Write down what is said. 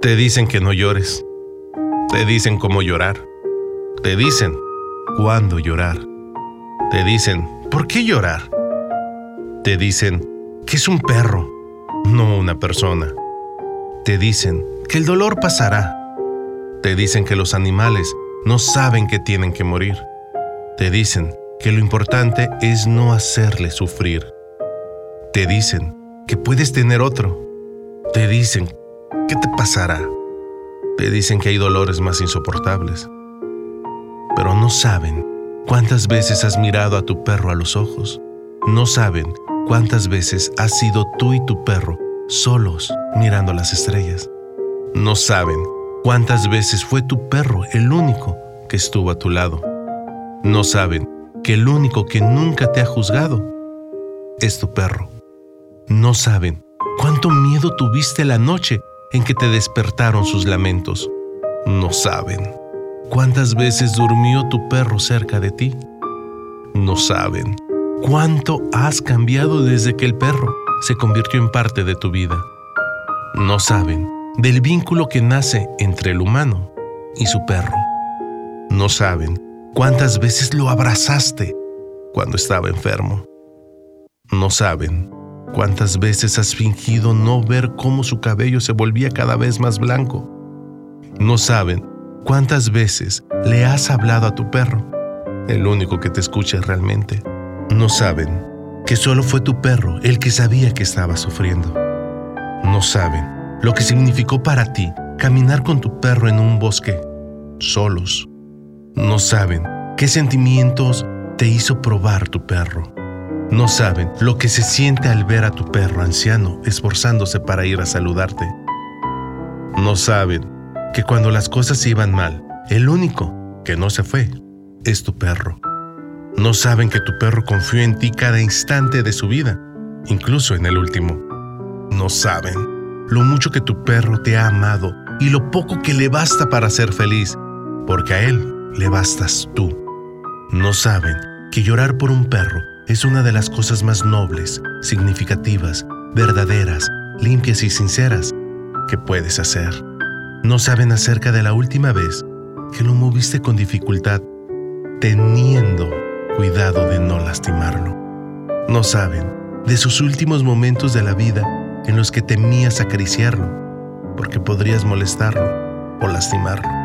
Te dicen que no llores. Te dicen cómo llorar. Te dicen cuándo llorar. Te dicen, ¿por qué llorar? Te dicen que es un perro, no una persona. Te dicen que el dolor pasará. Te dicen que los animales no saben que tienen que morir. Te dicen que lo importante es no hacerle sufrir. Te dicen que puedes tener otro. Te dicen ¿Qué te pasará? Te dicen que hay dolores más insoportables, pero no saben cuántas veces has mirado a tu perro a los ojos. No saben cuántas veces has sido tú y tu perro solos mirando las estrellas. No saben cuántas veces fue tu perro el único que estuvo a tu lado. No saben que el único que nunca te ha juzgado es tu perro. No saben cuánto miedo tuviste la noche en que te despertaron sus lamentos. No saben cuántas veces durmió tu perro cerca de ti. No saben cuánto has cambiado desde que el perro se convirtió en parte de tu vida. No saben del vínculo que nace entre el humano y su perro. No saben cuántas veces lo abrazaste cuando estaba enfermo. No saben ¿Cuántas veces has fingido no ver cómo su cabello se volvía cada vez más blanco? No saben cuántas veces le has hablado a tu perro, el único que te escucha realmente. No saben que solo fue tu perro el que sabía que estaba sufriendo. No saben lo que significó para ti caminar con tu perro en un bosque, solos. No saben qué sentimientos te hizo probar tu perro. No saben lo que se siente al ver a tu perro anciano esforzándose para ir a saludarte. No saben que cuando las cosas iban mal, el único que no se fue es tu perro. No saben que tu perro confió en ti cada instante de su vida, incluso en el último. No saben lo mucho que tu perro te ha amado y lo poco que le basta para ser feliz, porque a él le bastas tú. No saben que llorar por un perro es una de las cosas más nobles, significativas, verdaderas, limpias y sinceras que puedes hacer. No saben acerca de la última vez que lo moviste con dificultad, teniendo cuidado de no lastimarlo. No saben de sus últimos momentos de la vida en los que temías acariciarlo, porque podrías molestarlo o lastimarlo.